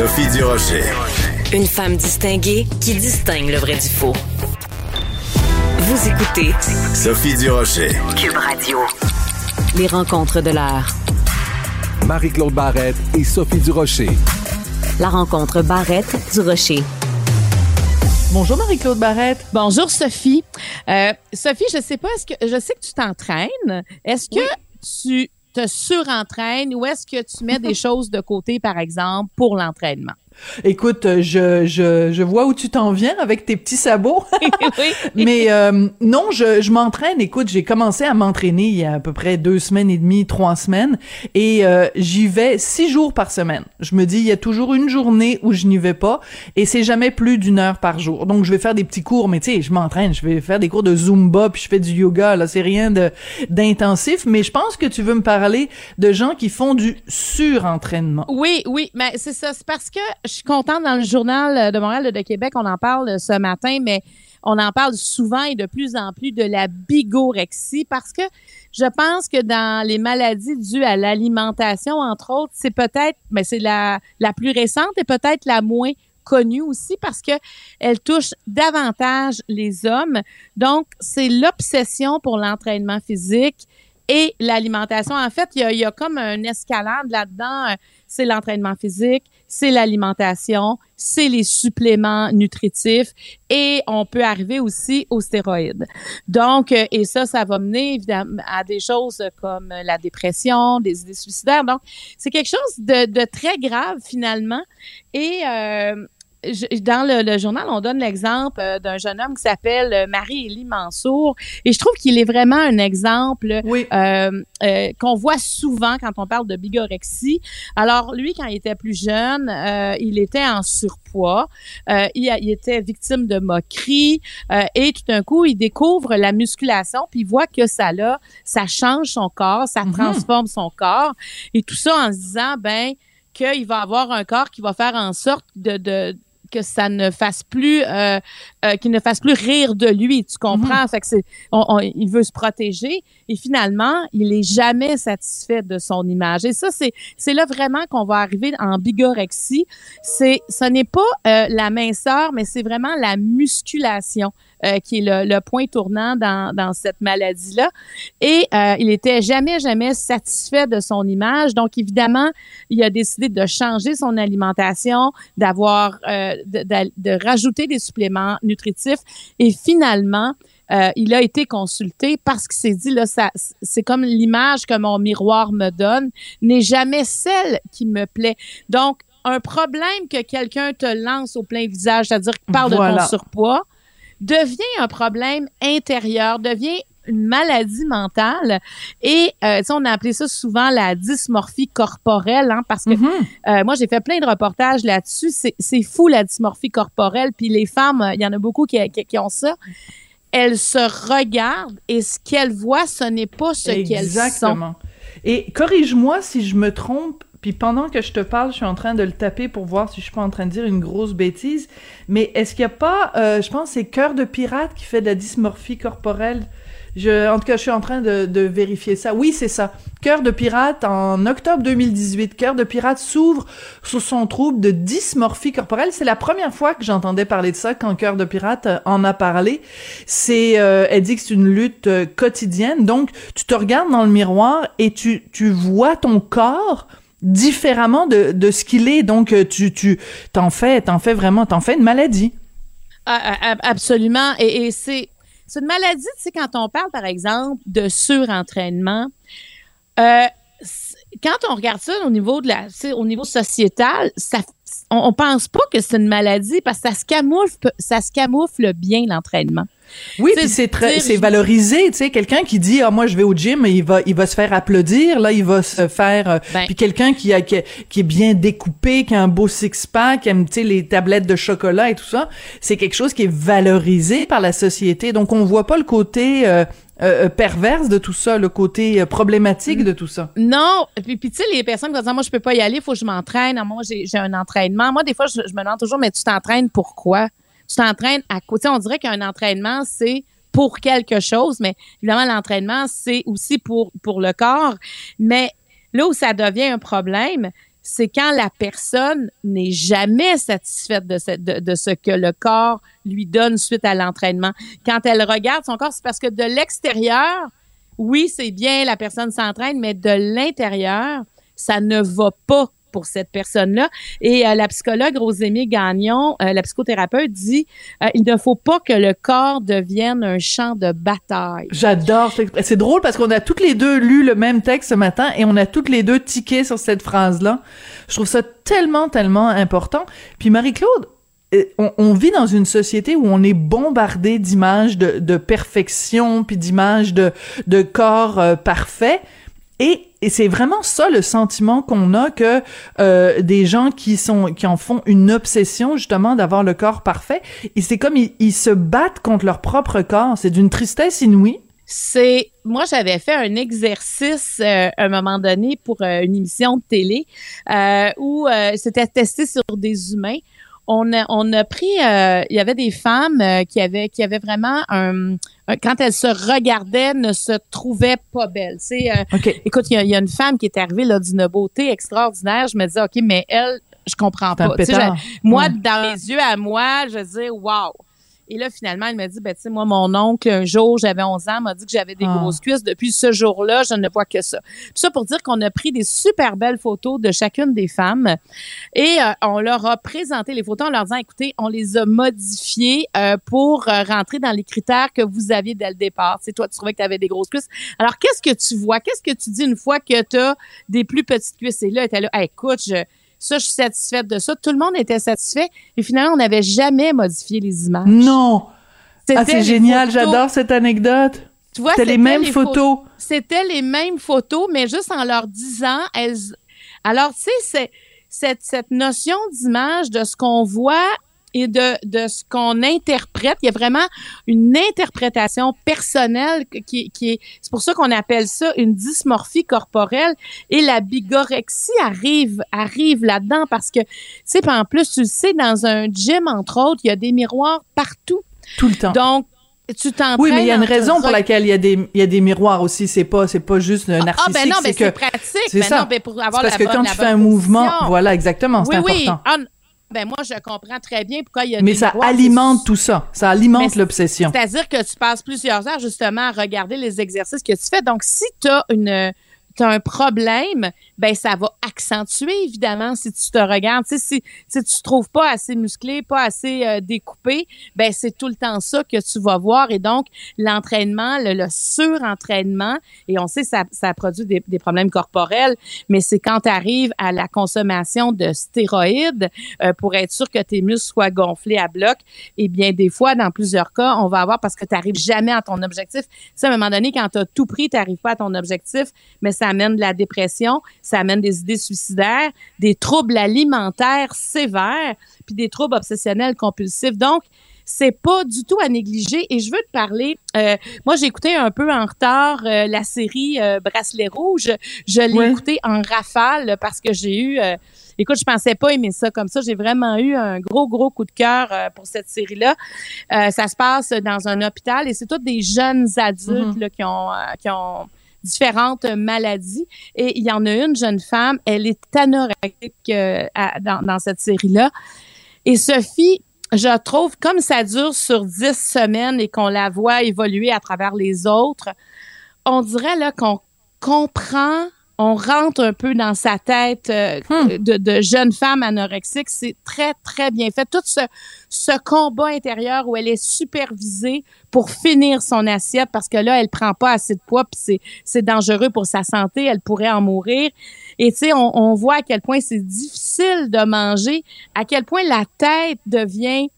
Sophie Durocher. Une femme distinguée qui distingue le vrai du faux. Vous écoutez Sophie Durocher. Cube Radio. Les rencontres de l'heure. Marie-Claude Barrette et Sophie Durocher. La rencontre Barrette-Durocher. Bonjour Marie-Claude Barrette. Bonjour Sophie. Euh, Sophie, je sais pas, est-ce que je sais que tu t'entraînes. Est-ce que tu te surentraînes ou est-ce que tu mets des choses de côté, par exemple, pour l'entraînement? Écoute, je, je, je vois où tu t'en viens avec tes petits sabots. Mais euh, non, je, je m'entraîne. Écoute, j'ai commencé à m'entraîner il y a à peu près deux semaines et demie, trois semaines, et euh, j'y vais six jours par semaine. Je me dis, il y a toujours une journée où je n'y vais pas, et c'est jamais plus d'une heure par jour. Donc, je vais faire des petits cours, mais tu sais, je m'entraîne. Je vais faire des cours de zumba, puis je fais du yoga. Là, c'est rien de d'intensif. Mais je pense que tu veux me parler de gens qui font du surentraînement. Oui, oui, mais c'est ça. C'est parce que je suis contente dans le journal de Montréal de Québec, on en parle ce matin, mais on en parle souvent et de plus en plus de la bigorexie parce que je pense que dans les maladies dues à l'alimentation, entre autres, c'est peut-être, mais c'est la, la plus récente et peut-être la moins connue aussi parce que elle touche davantage les hommes. Donc, c'est l'obsession pour l'entraînement physique et l'alimentation. En fait, il y a, y a comme une escalade là-dedans. C'est l'entraînement physique, c'est l'alimentation, c'est les suppléments nutritifs et on peut arriver aussi aux stéroïdes. Donc, euh, et ça, ça va mener évidemment à des choses comme la dépression, des idées suicidaires. Donc, c'est quelque chose de, très grave finalement. Et euh, je- dans le, le journal, on donne l'exemple euh, d'un jeune homme qui s'appelle euh, Marie-Élie Mansour. Et je trouve qu'il est vraiment un exemple Oui. euh, qu'on voit souvent quand on parle de bigorexie. Alors, lui, quand il était plus jeune, il était en surpoids. Il, était victime de moqueries. et tout d'un coup, il découvre la musculation, puis il voit que ça là, ça change son corps, ça Mhm. transforme son corps. Et tout ça en se disant, ben, qu'il va avoir un corps qui va faire en sorte de, de que ça ne fasse plus euh, euh, qu'il ne fasse plus rire de lui tu comprends? Fait que c'est on- on- il veut se protéger. Et finalement il est jamais satisfait de son image. Et ça c'est c'est là vraiment qu'on va arriver en bigorexie. C'est ce n'est pas euh, la minceur mais c'est vraiment la musculation euh, qui est le, le point tournant dans, dans cette maladie là et euh, il était jamais jamais satisfait de son image. Donc évidemment il a décidé de changer son alimentation d'avoir euh, de, de- de rajouter des suppléments nutritifs. Et finalement euh, il a été consulté parce qu'il s'est dit là ça c'est comme l'image que mon miroir me donne n'est jamais celle qui me plaît. Donc un problème que quelqu'un te lance au plein visage c'est-à-dire qu'il parle de ton surpoids devient un problème intérieur devient une maladie mentale et euh, on a appelé ça souvent la dysmorphie corporelle hein, parce que Mhm. euh, moi, j'ai fait plein de reportages là-dessus. C'est, c'est fou, la dysmorphie corporelle. Puis les femmes, euh, il y en a beaucoup qui, qui, qui ont ça. Elles se regardent et ce qu'elles voient, ce n'est pas ce qu'elles sont. Exactement. Et corrige-moi si je me trompe. Puis pendant que je te parle, je suis en train de le taper pour voir si je suis pas en train de dire une grosse bêtise. Mais est-ce qu'il y a pas, euh, je pense, c'est Cœur de pirate qui fait de la dysmorphie corporelle. Je, en tout cas, je suis en train de, de vérifier ça. Oui, c'est ça. Cœur de pirate en octobre 2018. Cœur de pirate s'ouvre sur son trouble de dysmorphie corporelle. C'est la première fois que j'entendais parler de ça quand Cœur de pirate euh, en a parlé. C'est, euh, elle dit que c'est une lutte euh, quotidienne. Donc, tu te regardes dans le miroir et tu, tu vois ton corps différemment de, de ce qu'il est. Donc, euh, tu, tu, fais, t'en fais vraiment, t'en fais une maladie. Ah, ah, ah, absolument. Et, et c'est, c'est une maladie, tu sais, quand on parle, par exemple, de surentraînement, euh, quand on regarde ça au niveau de la, au niveau sociétal, ça, on, pense pas que c'est une maladie parce que ça se camoufle, ça se camoufle bien l'entraînement. Oui, puis c'est très, c'est valorisé, tu sais, quelqu'un qui dit ah moi je vais au gym, il va il va se faire applaudir, là il va se faire euh, Ben. puis quelqu'un qui a qui, qui est bien découpé, qui a un beau six pack, qui aime tu sais les tablettes de chocolat et tout ça, c'est quelque chose qui est valorisé par la société. Donc on voit pas le côté euh, euh, perverse de tout ça, le côté euh, problématique de tout ça? Non, puis, puis tu sais, les personnes qui dire, moi, je peux pas y aller, il faut que je m'entraîne. Moi, j'ai un entraînement. Moi, des fois, je, je me demande toujours, mais tu t'entraînes pourquoi? Tu t'entraînes à côté. On dirait qu'un entraînement, c'est pour quelque chose, mais évidemment, l'entraînement, c'est aussi pour, pour le corps. Mais là où ça devient un problème, c'est quand la personne n'est jamais satisfaite de ce, que le corps lui donne suite à l'entraînement. Quand elle regarde son corps, c'est parce que de l'extérieur, oui, c'est bien, la personne s'entraîne, mais de l'intérieur, ça ne va pas pour cette personne-là. Et euh, la psychologue Rosémie Gagnon, euh, la psychothérapeute, dit euh, il ne faut pas que le corps devienne un champ de bataille. J'adore. C'est drôle parce qu'on a toutes les deux lu le même texte ce matin et on a toutes les deux tiqué sur cette phrase-là. Je trouve ça tellement, tellement important. Puis Marie-Claude, on, vit dans une société où on est bombardé d'images de, perfection puis d'images de, corps parfaits. Et, c'est vraiment ça le sentiment qu'on a que euh, des gens qui en font une obsession justement d'avoir le corps parfait. Et c'est comme ils, se battent contre leur propre corps. C'est d'une tristesse inouïe. c'est moi j'avais fait un exercice euh, un moment donné pour euh, une émission de télé où c'était testé sur des humains. On a, on a pris, euh, il y avait des femmes euh, qui avaient qui avaient vraiment un, un- quand elles se regardaient ne se trouvaient pas belles. C'est euh, écoute, il y, a- il y a une femme qui est arrivée là d'une beauté extraordinaire. Je me disais ok, mais elle, je comprends pas. Moi, Ouais. dans mes yeux à moi, je dis wow. Et là, finalement, elle m'a dit, ben, tu sais, moi, mon oncle, un jour, j'avais 11 ans, m'a dit que j'avais des Ah. grosses cuisses. Depuis ce jour-là, je ne vois que ça. Puis ça pour dire qu'on a pris des super belles photos de chacune des femmes et euh, on leur a présenté les photos en leur disant, écoutez, on les a modifiées euh, pour euh, rentrer dans les critères que vous aviez dès le départ. Sais, toi, tu trouvais que tu avais des grosses cuisses. Alors, qu'est-ce que tu vois? Qu'est-ce que tu dis une fois que tu as des plus petites cuisses? Et là, tu là, Hey, écoute, je, ça, je suis satisfaite de ça. Tout le monde était satisfait. Et finalement, on n'avait jamais modifié les images. Non. Ah, c'est génial. J'adore cette anecdote. Tu vois, C'était les mêmes les photos. C'était les mêmes photos, mais juste en leur disant, elles. Alors, tu sais, c'est cette, cette notion d'image, de ce qu'on voit et de, de ce qu'on interprète. Il y a vraiment une interprétation personnelle qui, qui est. C'est pour ça qu'on appelle ça une dysmorphie corporelle. Et la bigorexie arrive, arrive là-dedans parce que, tu sais, en plus, tu le sais, dans un gym, entre autres, il y a des miroirs partout. Tout le temps. Donc, tu t'entraînes. Oui, mais il y a une raison pour laquelle il y a des, il y a des miroirs aussi. C'est pas, c'est pas juste un Ah, narcissique. ben non, ben c'est c'est que, pratique. c'est Ben ça. non, ben pour avoir c'est parce la que bonne- quand tu fais un mouvement, voilà, exactement, c'est Oui, important. Ah, ben moi, je comprends très bien pourquoi il y a Mais des ça alimente tout ça. Ça alimente l'obsession. C'est-à-dire que tu passes plusieurs heures justement à regarder les exercices que tu fais. Donc, si tu as une t'as un problème, ben ça va accentuer évidemment si tu te regardes. Tu si, si tu te trouves pas assez musclé, pas assez euh, découpé, ben c'est tout le temps ça que tu vas voir. Et donc l'entraînement, le, le surentraînement, et on sait ça ça produit des, problèmes corporels, mais c'est quand tu arrives à la consommation de stéroïdes euh, pour être sûr que tes muscles soient gonflés à bloc. Et bien des fois, dans plusieurs cas, on va avoir parce que tu n'arrives jamais à ton objectif. Tu sais, à un moment donné, quand tu as tout pris, tu pas à ton objectif, mais ça amène de la dépression, ça amène des idées suicidaires, des troubles alimentaires sévères, puis des troubles obsessionnels compulsifs. Donc, c'est pas du tout à négliger. Et je veux te parler. euh, moi, j'ai écouté un peu en retard euh, la série euh, Bracelet rouge. Je l'ai Ouais. écouté en rafale parce que j'ai eu. écoute, je pensais pas aimer ça comme ça. J'ai vraiment eu un gros, gros coup de cœur pour cette série-là. Ça se passe dans un hôpital et c'est tous des jeunes adultes là, qui ont qui ont différentes maladies. Et il y en a une jeune femme, elle est anorexique euh, dans, dans cette série-là. Et Sophie, je trouve, comme ça dure sur dix semaines et qu'on la voit évoluer à travers les autres, on dirait là qu'on comprend, on rentre un peu dans sa tête euh, Hmm. de, de jeune femme anorexique. C'est très, très bien fait. Tout ce, ce combat intérieur où elle est supervisée pour finir son assiette parce que là, elle prend pas assez de poids puis c'est, c'est dangereux pour sa santé. Elle pourrait en mourir. Et tu sais, on, on voit à quel point c'est difficile de manger, à quel point la tête devient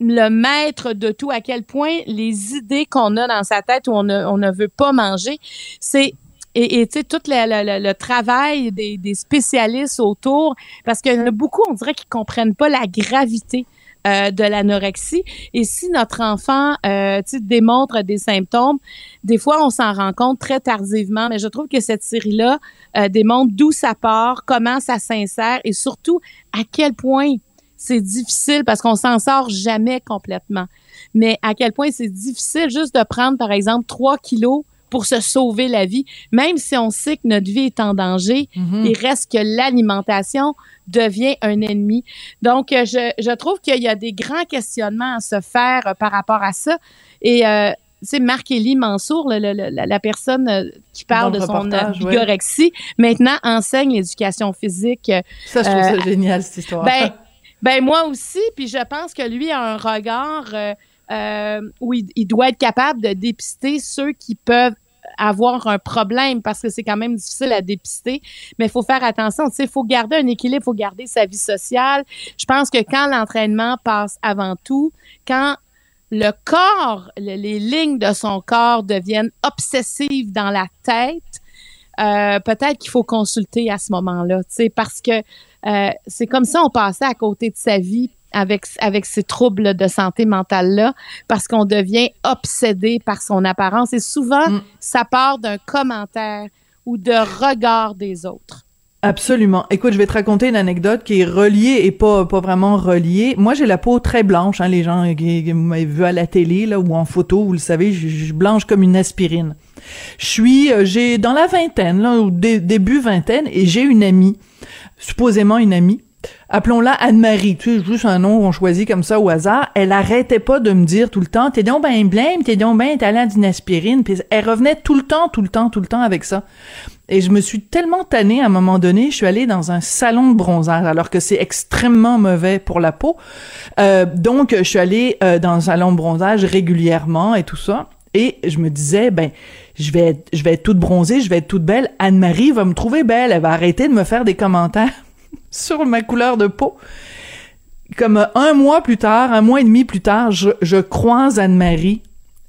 le maître de tout, à quel point les idées qu'on a dans sa tête où on ne, on ne veut pas manger, c'est et tu sais tout le, travail des, spécialistes autour, parce qu'il y en a beaucoup, on dirait qu'ils comprennent pas la gravité euh, de l'anorexie. Et si notre enfant, euh, démontre des symptômes, des fois on s'en rend compte très tardivement. Mais je trouve que cette série-là euh, démontre d'où ça part, comment ça s'insère et surtout à quel point c'est difficile parce qu'on s'en sort jamais complètement. Mais à quel point c'est difficile juste de prendre, par exemple, 3 kilos pour se sauver la vie, même si on sait que notre vie est en danger, Mhm. il reste que l'alimentation devient un ennemi. Donc, euh, je, je trouve qu'il y a des grands questionnements à se faire euh, par rapport à ça. Et euh, c'est Marc-Élie Mansour, le- le- le- la, la personne euh, qui parle de son ouais. bigorexie, maintenant enseigne l'éducation physique Ça, je trouve Euh, ça génial, cette histoire. ben, ben moi aussi, puis je pense que lui a un regard euh, euh, où il, doit être capable de dépister ceux qui peuvent avoir un problème parce que c'est quand même difficile à dépister. Mais il faut faire attention, tu sais, il faut garder un équilibre, il faut garder sa vie sociale. Je pense que quand l'entraînement passe avant tout, quand le corps, le- les lignes de son corps deviennent obsessives dans la tête, euh, peut-être qu'il faut consulter à ce moment-là, tu sais, parce que euh, c'est comme ça on passait à côté de sa vie avec avec ces troubles de santé mentale là parce qu'on devient obsédé par son apparence et souvent Mm. ça part d'un commentaire ou de regard des autres. Absolument. Écoute, je vais te raconter une anecdote qui est reliée et pas pas vraiment reliée. Moi, j'ai la peau très blanche. Hein, les gens qui, qui m'avaient vu à la télé là ou en photo, vous le savez, je, je suis blanche comme une aspirine. Je suis, euh, j'ai dans la vingtaine là, au dé- début vingtaine, et j'ai une amie, supposément une amie. Appelons-la Anne-Marie, tu sais, juste un nom qu'on choisit comme ça au hasard. Elle arrêtait pas de me dire tout le temps, t'es donc ben blême, t'es donc ben talent d'une aspirine. Puis elle revenait tout le temps, tout le temps, tout le temps avec ça. Et je me suis tellement tannée à un moment donné, je suis allée dans un salon de bronzage, alors que c'est extrêmement mauvais pour la peau. Euh, donc, je suis allée euh, dans un salon de bronzage régulièrement et tout ça. Et je me disais, ben, je vais, je vais être toute bronzée, je vais être toute belle. Anne-Marie va me trouver belle, elle va arrêter de me faire des commentaires sur ma couleur de peau. Comme un mois plus tard, un mois et demi plus tard, je, croise Anne-Marie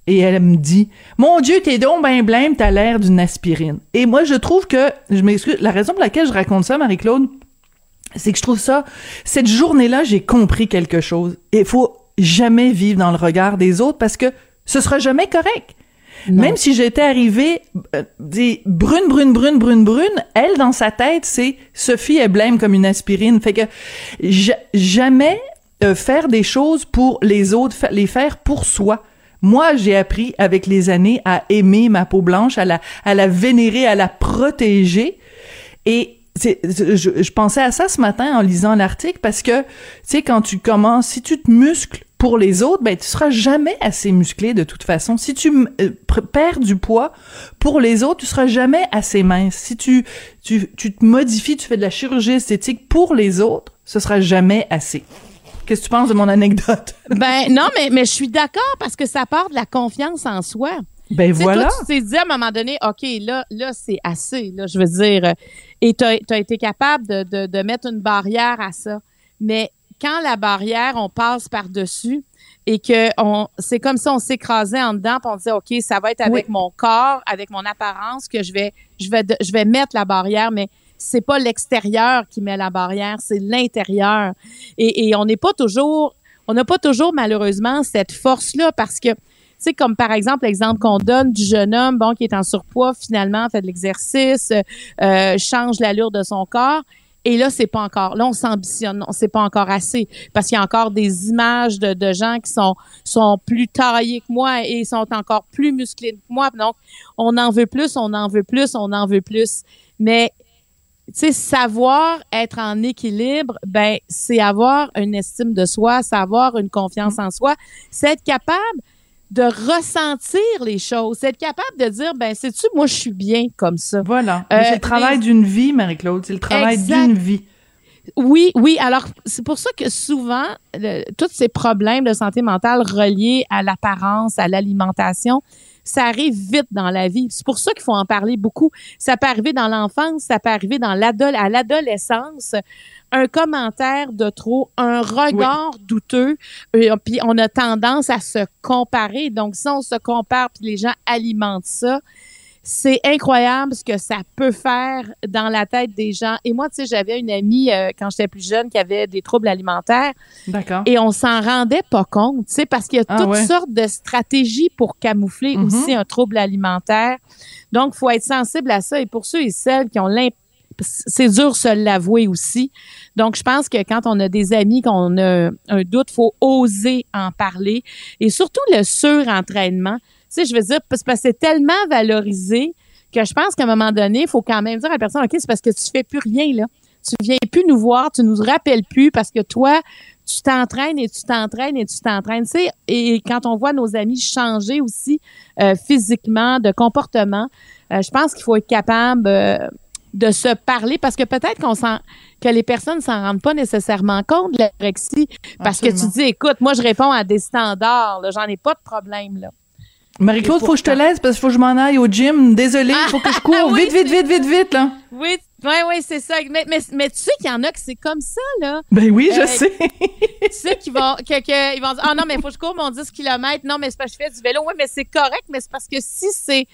et elle me dit Mon Dieu, t'es donc ben blême, t'as l'air d'une aspirine. Et moi, je trouve que, je m'excuse, la raison pour laquelle je raconte ça, Marie-Claude, c'est que je trouve ça, cette journée-là, j'ai compris quelque chose. Il faut jamais vivre dans le regard des autres parce que ce sera jamais correct. Même si j'étais arrivée euh, brune, brune, brune, brune, brune, elle, dans sa tête, c'est Sophie, elle blême comme une aspirine. Fait que ja- jamais euh, faire des choses pour les autres, les faire pour soi. Moi, j'ai appris avec les années à aimer ma peau blanche, à la, à la vénérer, à la protéger. Et je, pensais à ça ce matin en lisant l'article parce que, tu sais, quand tu commences, si tu te muscles pour les autres, ben tu seras jamais assez musclé de toute façon. Si tu euh, perds du poids pour les autres, tu seras jamais assez mince. Si tu, tu, tu te modifies, tu fais de la chirurgie esthétique pour les autres, ce sera jamais assez. Qu'est-ce que tu penses de mon anecdote? Ben non, mais, mais je suis d'accord parce que ça part de la confiance en soi. Ben voilà. Toi, tu t'es dit à un moment donné, OK, là, là c'est assez. Là, je veux dire, euh, et tu as, été capable de, de, de mettre une barrière à ça. Mais quand la barrière, on passe par-dessus et que on, c'est comme si on s'écrasait en dedans, puis on disait, OK, ça va être avec mon corps, avec mon apparence que je vais, je vais, je vais mettre la barrière, mais c'est pas l'extérieur qui met la barrière, c'est l'intérieur. Et, et on n'est pas toujours, on n'a pas toujours malheureusement cette force-là parce que sais, comme par exemple l'exemple qu'on donne du jeune homme, bon, qui est en surpoids, finalement, fait de l'exercice, euh, change l'allure de son corps. Et là, c'est pas encore. Là, on s'ambitionne. Non, c'est pas encore assez. Parce qu'il y a encore des images de, de gens qui sont, sont plus taillés que moi et sont encore plus musclés que moi. Donc, on en veut plus, on en veut plus, on en veut plus. Mais, tu sais, savoir être en équilibre, ben, c'est avoir une estime de soi, c'est avoir une confiance en soi, c'est être capable de ressentir les choses, être capable de dire, ben, sais-tu, moi, je suis bien comme ça. Voilà. Euh, c'est le travail d'une vie, Marie-Claude. C'est le travail d'une vie. Oui, oui. Alors, c'est pour ça que souvent, le- tous ces problèmes de santé mentale reliés à l'apparence, à l'alimentation, ça arrive vite dans la vie. C'est pour ça qu'il faut en parler beaucoup. Ça peut arriver dans l'enfance, ça peut arriver dans à l'adolescence. Un commentaire de trop, un regard douteux, et, puis on a tendance à se comparer. Donc, si on se compare, puis les gens alimentent ça, c'est incroyable ce que ça peut faire dans la tête des gens. Et moi, tu sais, j'avais une amie euh, quand j'étais plus jeune qui avait des troubles alimentaires D'accord. et on s'en rendait pas compte, tu sais, parce qu'il y a Ah toutes ouais. sortes de stratégies pour camoufler Mhm. aussi un trouble alimentaire. Donc, faut être sensible à ça. Et pour ceux et celles qui ont l'impression c'est dur de se l'avouer aussi. Donc, je pense que quand on a des amis, qu'on a un doute, faut oser en parler. Et surtout le surentraînement. Tu sais, je veux dire, parce que c'est tellement valorisé que je pense qu'à un moment donné, il faut quand même dire à la personne, OK, c'est parce que tu fais plus rien, là. Tu viens plus nous voir, tu nous rappelles plus parce que toi, tu t'entraînes et tu t'entraînes et tu t'entraînes. Tu sais, et quand on voit nos amis changer aussi euh, physiquement, de comportement, euh, je pense qu'il faut être capable euh, de se parler parce que peut-être qu'on s'en que les personnes s'en rendent pas nécessairement compte de l'anorexie parce que tu dis écoute moi je réponds à des standards là, j'en ai pas de problème là. Marie-Claude, faut que je te laisse parce qu'il faut que je m'en aille au gym. Désolée, il faut que je cours. oui, vite, vite, vite, vite, vite, là. Oui, oui, oui, c'est ça. Mais, mais, mais tu sais qu'il y en a que c'est comme ça, là. Ben oui, je Euh, sais. tu sais qu'ils vont, que, que- ils vont dire, ah non, mais il faut que je cours mon 10 km. Non, mais c'est parce que je fais du vélo. Oui, mais c'est correct, mais c'est parce que si c'est,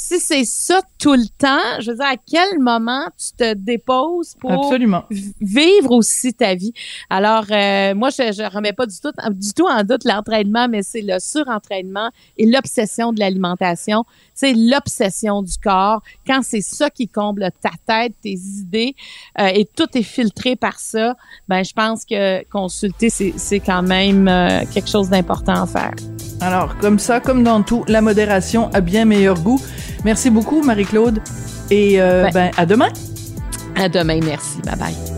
si c'est ça tout le temps, je veux dire, à quel moment tu te déposes pour Absolument. vivre aussi ta vie? Alors, euh, moi, je, je remets pas du tout, du tout en doute l'entraînement, mais c'est le surentraînement et l'obsession de l'alimentation. C'est l'obsession du corps. Quand c'est ça qui comble ta tête, tes idées, euh, et tout est filtré par ça, ben, je pense que consulter, c'est, c'est quand même euh, quelque chose d'important à faire. Alors, comme ça, comme dans tout, la modération a bien meilleur goût. Merci beaucoup, Marie-Claude. Et euh, Ben- ben, à demain. À demain, merci. Bye bye.